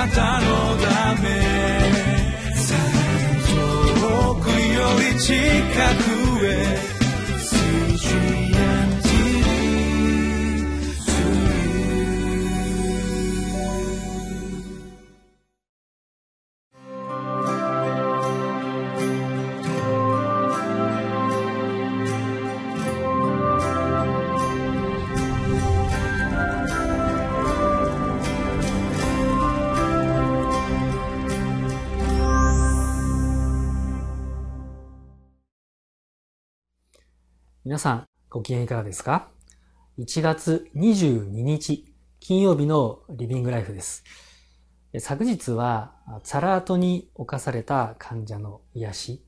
なたのため。遠くより近く。皆さん、ご機嫌いかがですか ?1 月22日、金曜日のリビングライフです。昨日は、サラートに侵された患者の癒し、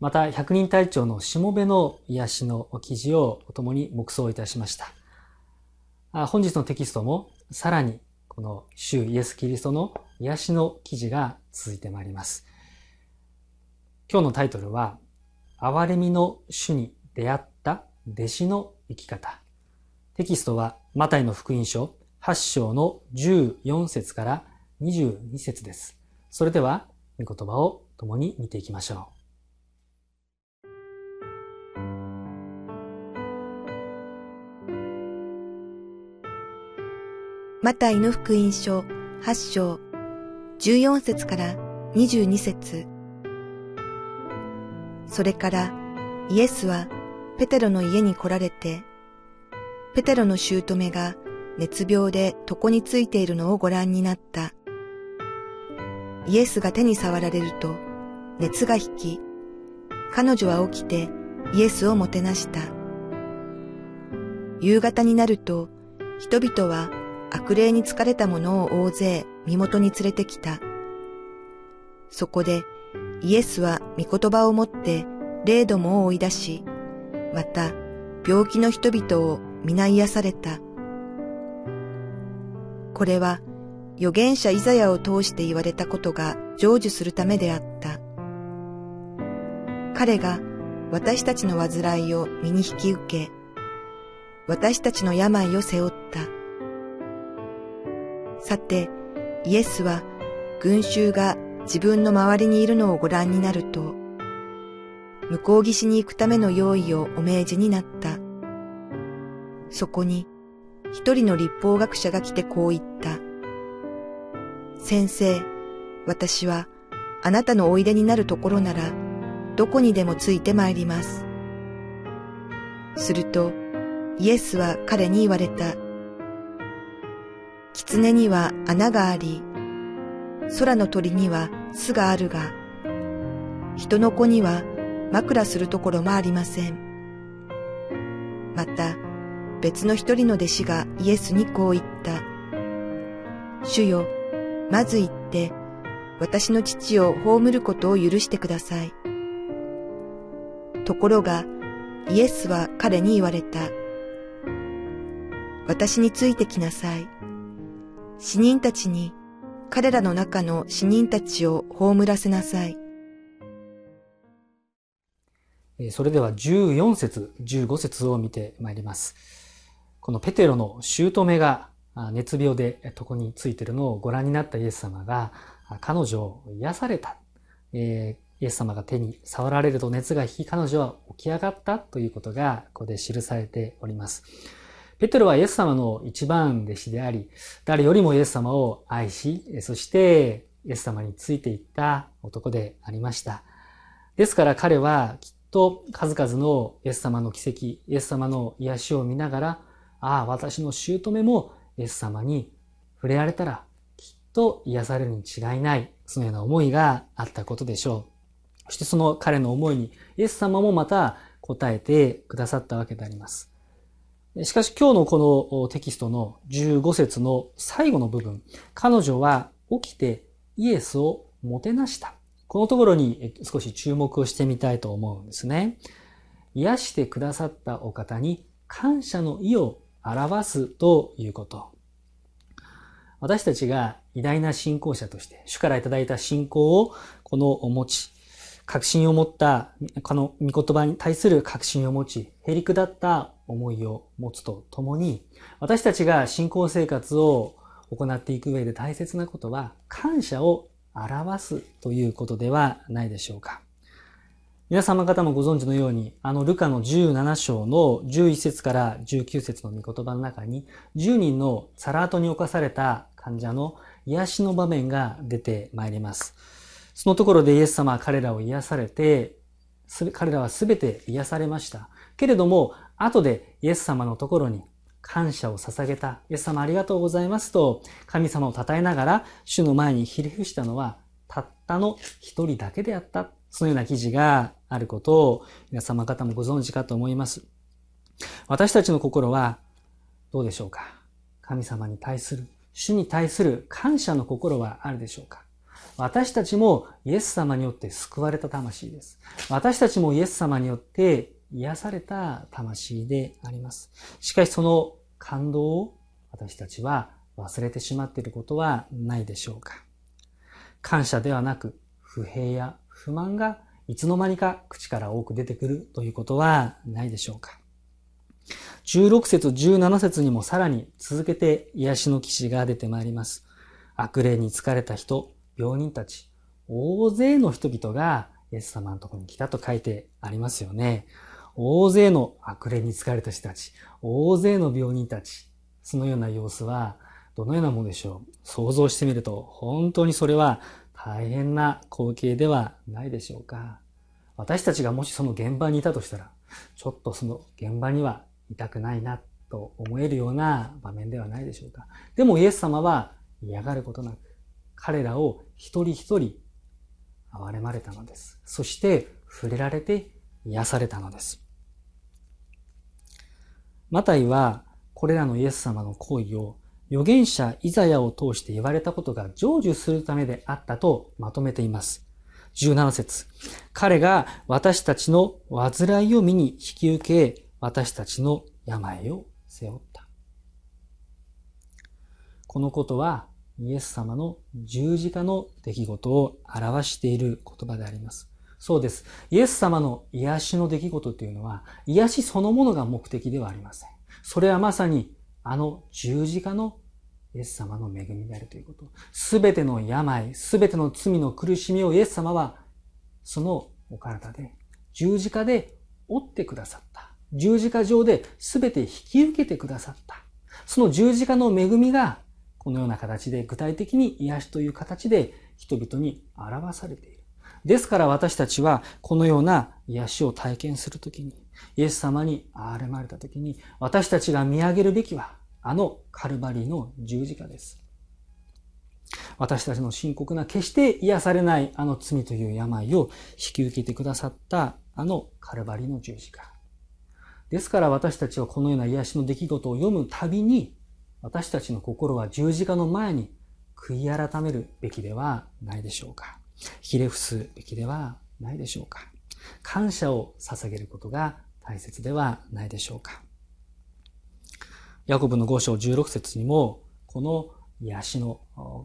また百人隊長のしもべの癒しの記事を共に黙想いたしました。本日のテキストもさらにこの主イエス・キリストの癒しの記事が続いてまいります。今日のタイトルは、憐れみの主に出会った弟子の生き方。テキストは、マタイの福音書8章の14節から22節です。それでは、御言葉を共に見ていきましょう。マタイの福音書8章14節から22節それからイエスはペテロの家に来られて、ペテロの姑が熱病で床についているのをご覧になった。イエスが手に触られると熱が引き、彼女は起きてイエスをもてなした。夕方になると人々は悪霊に疲れた者を大勢身元に連れてきた。そこでイエスは御言葉を持って霊どもを追い出し、また病気の人々を皆癒された。これは預言者イザヤを通して言われたことが成就するためであった。彼が私たちの患いを身に引き受け、私たちの病を背負った。さて、イエスは群衆が自分の周りにいるのをご覧になると、向こう岸に行くための用意をお命じになった。そこに一人の立法学者が来てこう言った。先生、私はあなたのおいでになるところならどこにでもついて参ります。するとイエスは彼に言われた。狐には穴があり、空の鳥には巣があるが、人の子には枕するところもありません。また、別の一人の弟子がイエスにこう言った。主よ、まず言って、私の父を葬ることを許してください。ところが、イエスは彼に言われた。私についてきなさい。死人たちに、彼らの中の死人たちを葬らせなさい。それでは14節、15節を見てまいります。このペテロの姑が熱病で床についているのをご覧になったイエス様が彼女を癒された。イエス様が手に触られると熱が引き彼女は起き上がったということがここで記されております。ペテロはイエス様の一番弟子であり、誰よりもイエス様を愛し、そしてイエス様についていった男でありました。ですから彼はきっと数々のイエス様の奇跡、イエス様の癒しを見ながら、ああ、私の姑もイエス様に触れられたら、きっと癒されるに違いない、そのような思いがあったことでしょう。そしてその彼の思いに、イエス様もまた答えてくださったわけであります。しかし今日のこのテキストの15節の最後の部分、彼女は起きてイエスをもてなした。このところに少し注目をしてみたいと思うんですね。癒してくださったお方に感謝の意を表すということ。私たちが偉大な信仰者として、主からいただいた信仰をこのお持ち、確信を持った、この御言葉に対する確信を持ち、へりくだった思いを持つとともに、私たちが信仰生活を行っていく上で大切なことは感謝を表すということではないでしょうか。皆様方もご存知のように、あのルカの17章の11節から19節の御言葉の中に、10人のサラートに侵された患者の癒しの場面が出てまいります。そのところでイエス様は彼らを癒されて、彼らはすべて癒されました。けれども、後でイエス様のところに感謝を捧げた、イエス様ありがとうございますと、神様を称えながら、主の前にひれ伏したのは、たったの一人だけであった。そのような記事があることを皆様方もご存知かと思います。私たちの心はどうでしょうか？神様に対する、主に対する感謝の心はあるでしょうか？私たちもイエス様によって救われた魂です。私たちもイエス様によって癒された魂であります。しかしその感動を私たちは忘れてしまっていることはないでしょうか感謝ではなく不平や不満がいつの間にか口から多く出てくるということはないでしょうか16節17節にもさらに続けて癒しの騎士が出てまいります。悪霊に疲れた人、病人たち、大勢の人々がイエス様のところに来たと書いてありますよね。大勢の悪霊に疲れた人たち、大勢の病人たち、そのような様子はどのようなものでしょう？想像してみると本当にそれは大変な光景ではないでしょうか？私たちがもしその現場にいたとしたら、ちょっとその現場にはいたくないなと思えるような場面ではないでしょうか？でもイエス様は嫌がることなく、彼らを一人一人憐れまれたのです。そして触れられて癒されたのです。マタイはこれらのイエス様の行為を預言者イザヤを通して言われたことが成就するためであったとまとめています。17節彼が私たちの煩いを見に引き受け、私たちの病を背負った。このことはイエス様の十字架の出来事を表している言葉であります。そうです。イエス様の癒しの出来事というのは、癒しそのものが目的ではありません。それはまさにあの十字架のイエス様の恵みであるということ。すべての病、すべての罪の苦しみをイエス様は、そのお体で、十字架で追ってくださった。十字架上で全て引き受けてくださった。その十字架の恵みが、このような形で具体的に癒しという形で人々に表されている。ですから私たちはこのような癒しを体験するときに、イエス様に憐れまれたときに、私たちが見上げるべきは、あのカルバリーの十字架です。私たちの深刻な決して癒されないあの罪という病を引き受けてくださったあのカルバリの十字架。ですから私たちはこのような癒しの出来事を読むたびに私たちの心は十字架の前に悔い改めるべきではないでしょうか。ひれ伏すべきではないでしょうか。感謝を捧げることが大切ではないでしょうか。ヤコブの5章16節にも、この癒しの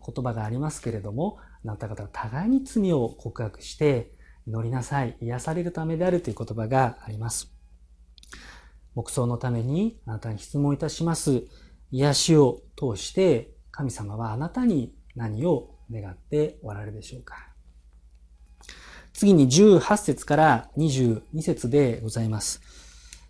言葉がありますけれども、あなた方は互いに罪を告白して祈りなさい、癒されるためであるという言葉があります。黙想のためにあなたに質問いたします。癒しを通して神様はあなたに何を願っておられるでしょうか次に18節から22節でございます。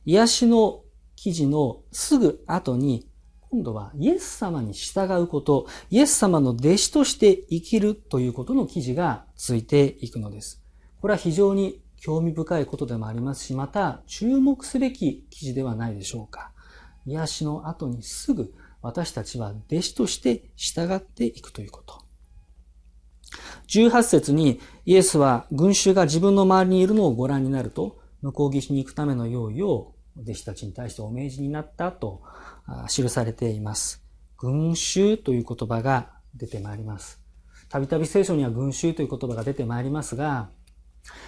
癒しの記事のすぐ後に、今度はイエス様に従うこと、イエス様の弟子として生きるということの記事がついていくのです。これは非常に興味深いことでもありますし、また注目すべき記事ではないでしょうか。癒しの後にすぐ私たちは弟子として従っていくということ。18節にイエスは群衆が自分の周りにいるのをご覧になると、向こう岸に行くための用意を弟子たちに対してお命じになったと記されています。群衆という言葉が出てまいります。たびたび聖書には群衆という言葉が出てまいりますが、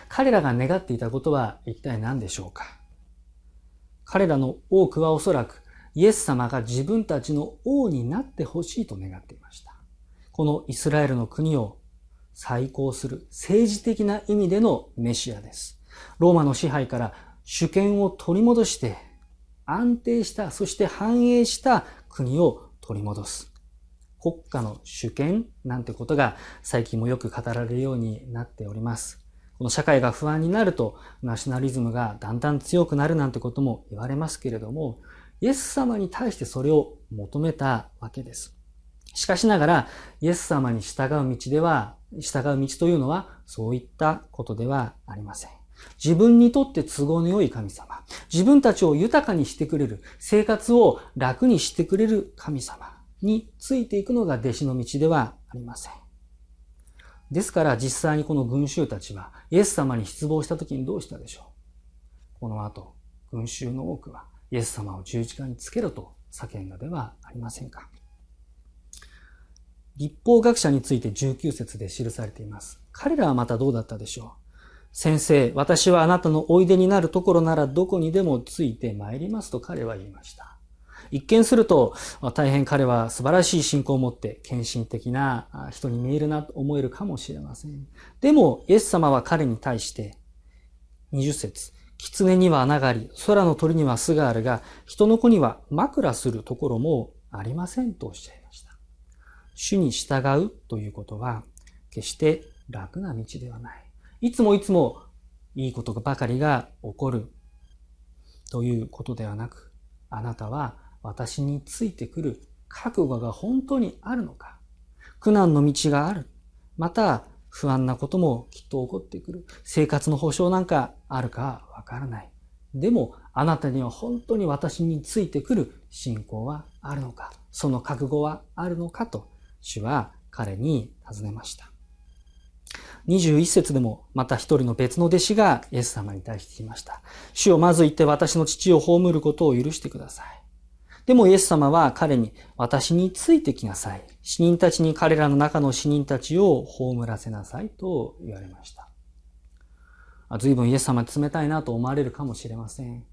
彼らが願っていたことは一体何でしょうか？彼らの多くはおそらくイエス様が自分たちの王になってほしいと願っていました。このイスラエルの国を再興する政治的な意味でのメシアです。ローマの支配から主権を取り戻して安定した、そして繁栄した国を取り戻す。国家の主権なんてことが最近もよく語られるようになっております。この社会が不安になるとナショナリズムがだんだん強くなるなんてことも言われますけれども、イエス様に対してそれを求めたわけです。しかしながら、イエス様に従う道では、従う道というのは、そういったことではありません。自分にとって都合の良い神様、自分たちを豊かにしてくれる、生活を楽にしてくれる神様についていくのが弟子の道ではありません。ですから実際にこの群衆たちはイエス様に失望した時にどうしたでしょうこの後、群衆の多くはイエス様を十字架につけろと叫んだではありませんか立法学者について19節で記されています。彼らはまたどうだったでしょう？先生、私はあなたのおいでになるところならどこにでもついて参りますと彼は言いました。一見すると大変彼は素晴らしい信仰を持って献身的な人に見えるなと思えるかもしれません。でも、イエス様は彼に対して20節狐には穴があり、空の鳥には巣があるが、人の子には枕するところもありませんとおっしゃいました。主に従うということは、決して楽な道ではない。いつもいつもいいことばかりが起こるということではなく、あなたは私についてくる覚悟が本当にあるのか苦難の道がある。また、不安なこともきっと起こってくる。生活の保障なんかあるかわからない。でも、あなたには本当に私についてくる信仰はあるのかその覚悟はあるのかと、主は彼に尋ねました。21節でもまた一人の別の弟子がイエス様に対して言いました。主をまず言って私の父を葬ることを許してください。でもイエス様は彼に、私についてきなさい。死人たちに彼らの中の死人たちを葬らせなさいと言われました。随分イエス様冷たいなと思われるかもしれません。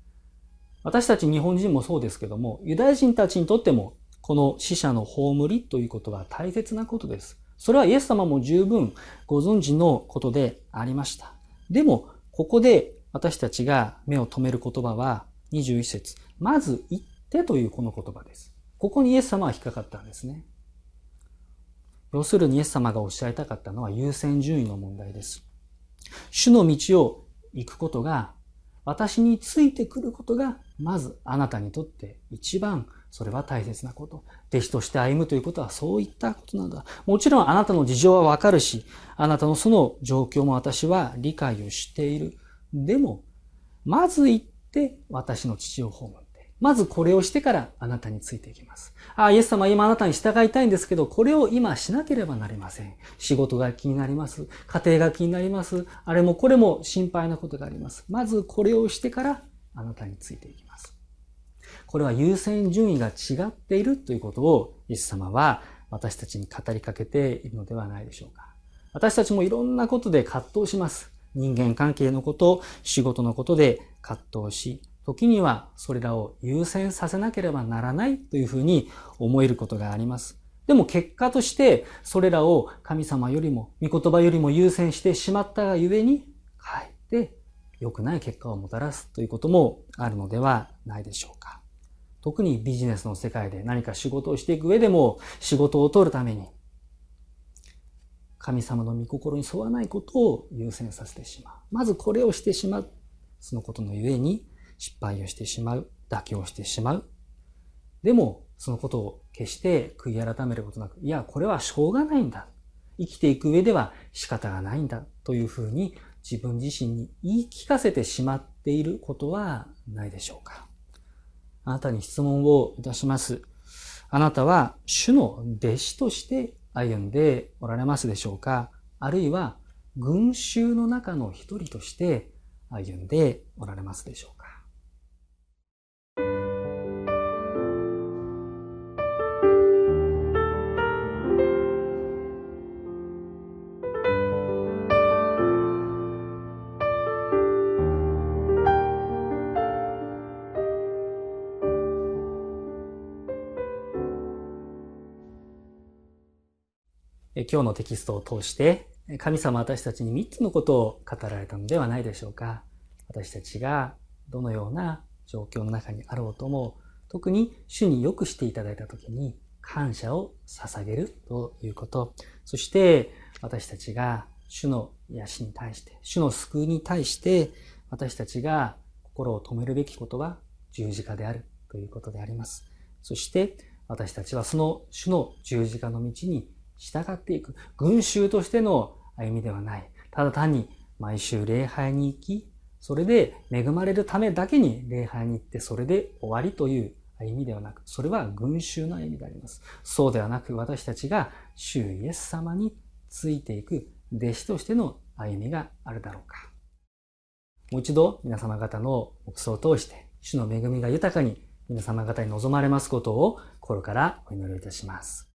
私たち日本人もそうですけども、ユダヤ人たちにとっても、この死者の葬りということは大切なことです。それはイエス様も十分ご存知のことでありました。でも、ここで私たちが目を留める言葉は21節まず言ってというこの言葉です。ここにイエス様は引っかかったんですね。要するにイエス様がおっしゃりたかったのは優先順位の問題です。主の道を行くことが、私についてくることが、まずあなたにとって一番それは大切なこと。弟子として歩むということはそういったことなんだ。もちろんあなたの事情はわかるし、あなたのその状況も私は理解をしている。でも、まず行って私の父を葬る。まずこれをしてからあなたについていきます。ああ、イエス様今あなたに従いたいんですけど、これを今しなければなりません。仕事が気になります。家庭が気になります。あれもこれも心配なことがあります。まずこれをしてからあなたについていきます。これは優先順位が違っているということをイエス様は私たちに語りかけているのではないでしょうか。私たちもいろんなことで葛藤します。人間関係のこと、仕事のことで葛藤し、時にはそれらを優先させなければならないというふうに思えることがあります。でも結果としてそれらを神様よりも、御言葉よりも優先してしまったがゆえに、かえって良くない結果をもたらすということもあるのではないでしょうか。特にビジネスの世界で何か仕事をしていく上でも仕事を取るために神様の御心に沿わないことを優先させてしまう。まずこれをしてしまう。そのことのゆえに失敗をしてしまう、妥協してしまう。でも、そのことを決して悔い改めることなく、いや、これはしょうがないんだ。生きていく上では仕方がないんだ。というふうに自分自身に言い聞かせてしまっていることはないでしょうか。あなたに質問をいたします。あなたは主の弟子として歩んでおられますでしょうか？あるいは群衆の中の一人として歩んでおられますでしょうか？今日のテキストを通して、神様私たちに3つのことを語られたのではないでしょうか。私たちがどのような状況の中にあろうとも、特に主に良くしていただいたときに、感謝を捧げるということ。そして私たちが主の癒しに対して、主の救いに対して私たちが心を止めるべきことは十字架であるということであります。そして私たちはその主の十字架の道に従っていく。群衆としての歩みではない。ただ単に毎週礼拝に行き、それで恵まれるためだけに礼拝に行ってそれで終わりという歩みではなく、それは群衆の歩みであります。そうではなく私たちが主イエス様についていく弟子としての歩みがあるだろうか。もう一度皆様方の牧師を通して主の恵みが豊かに皆様方に望まれますことを心からお祈りいたします。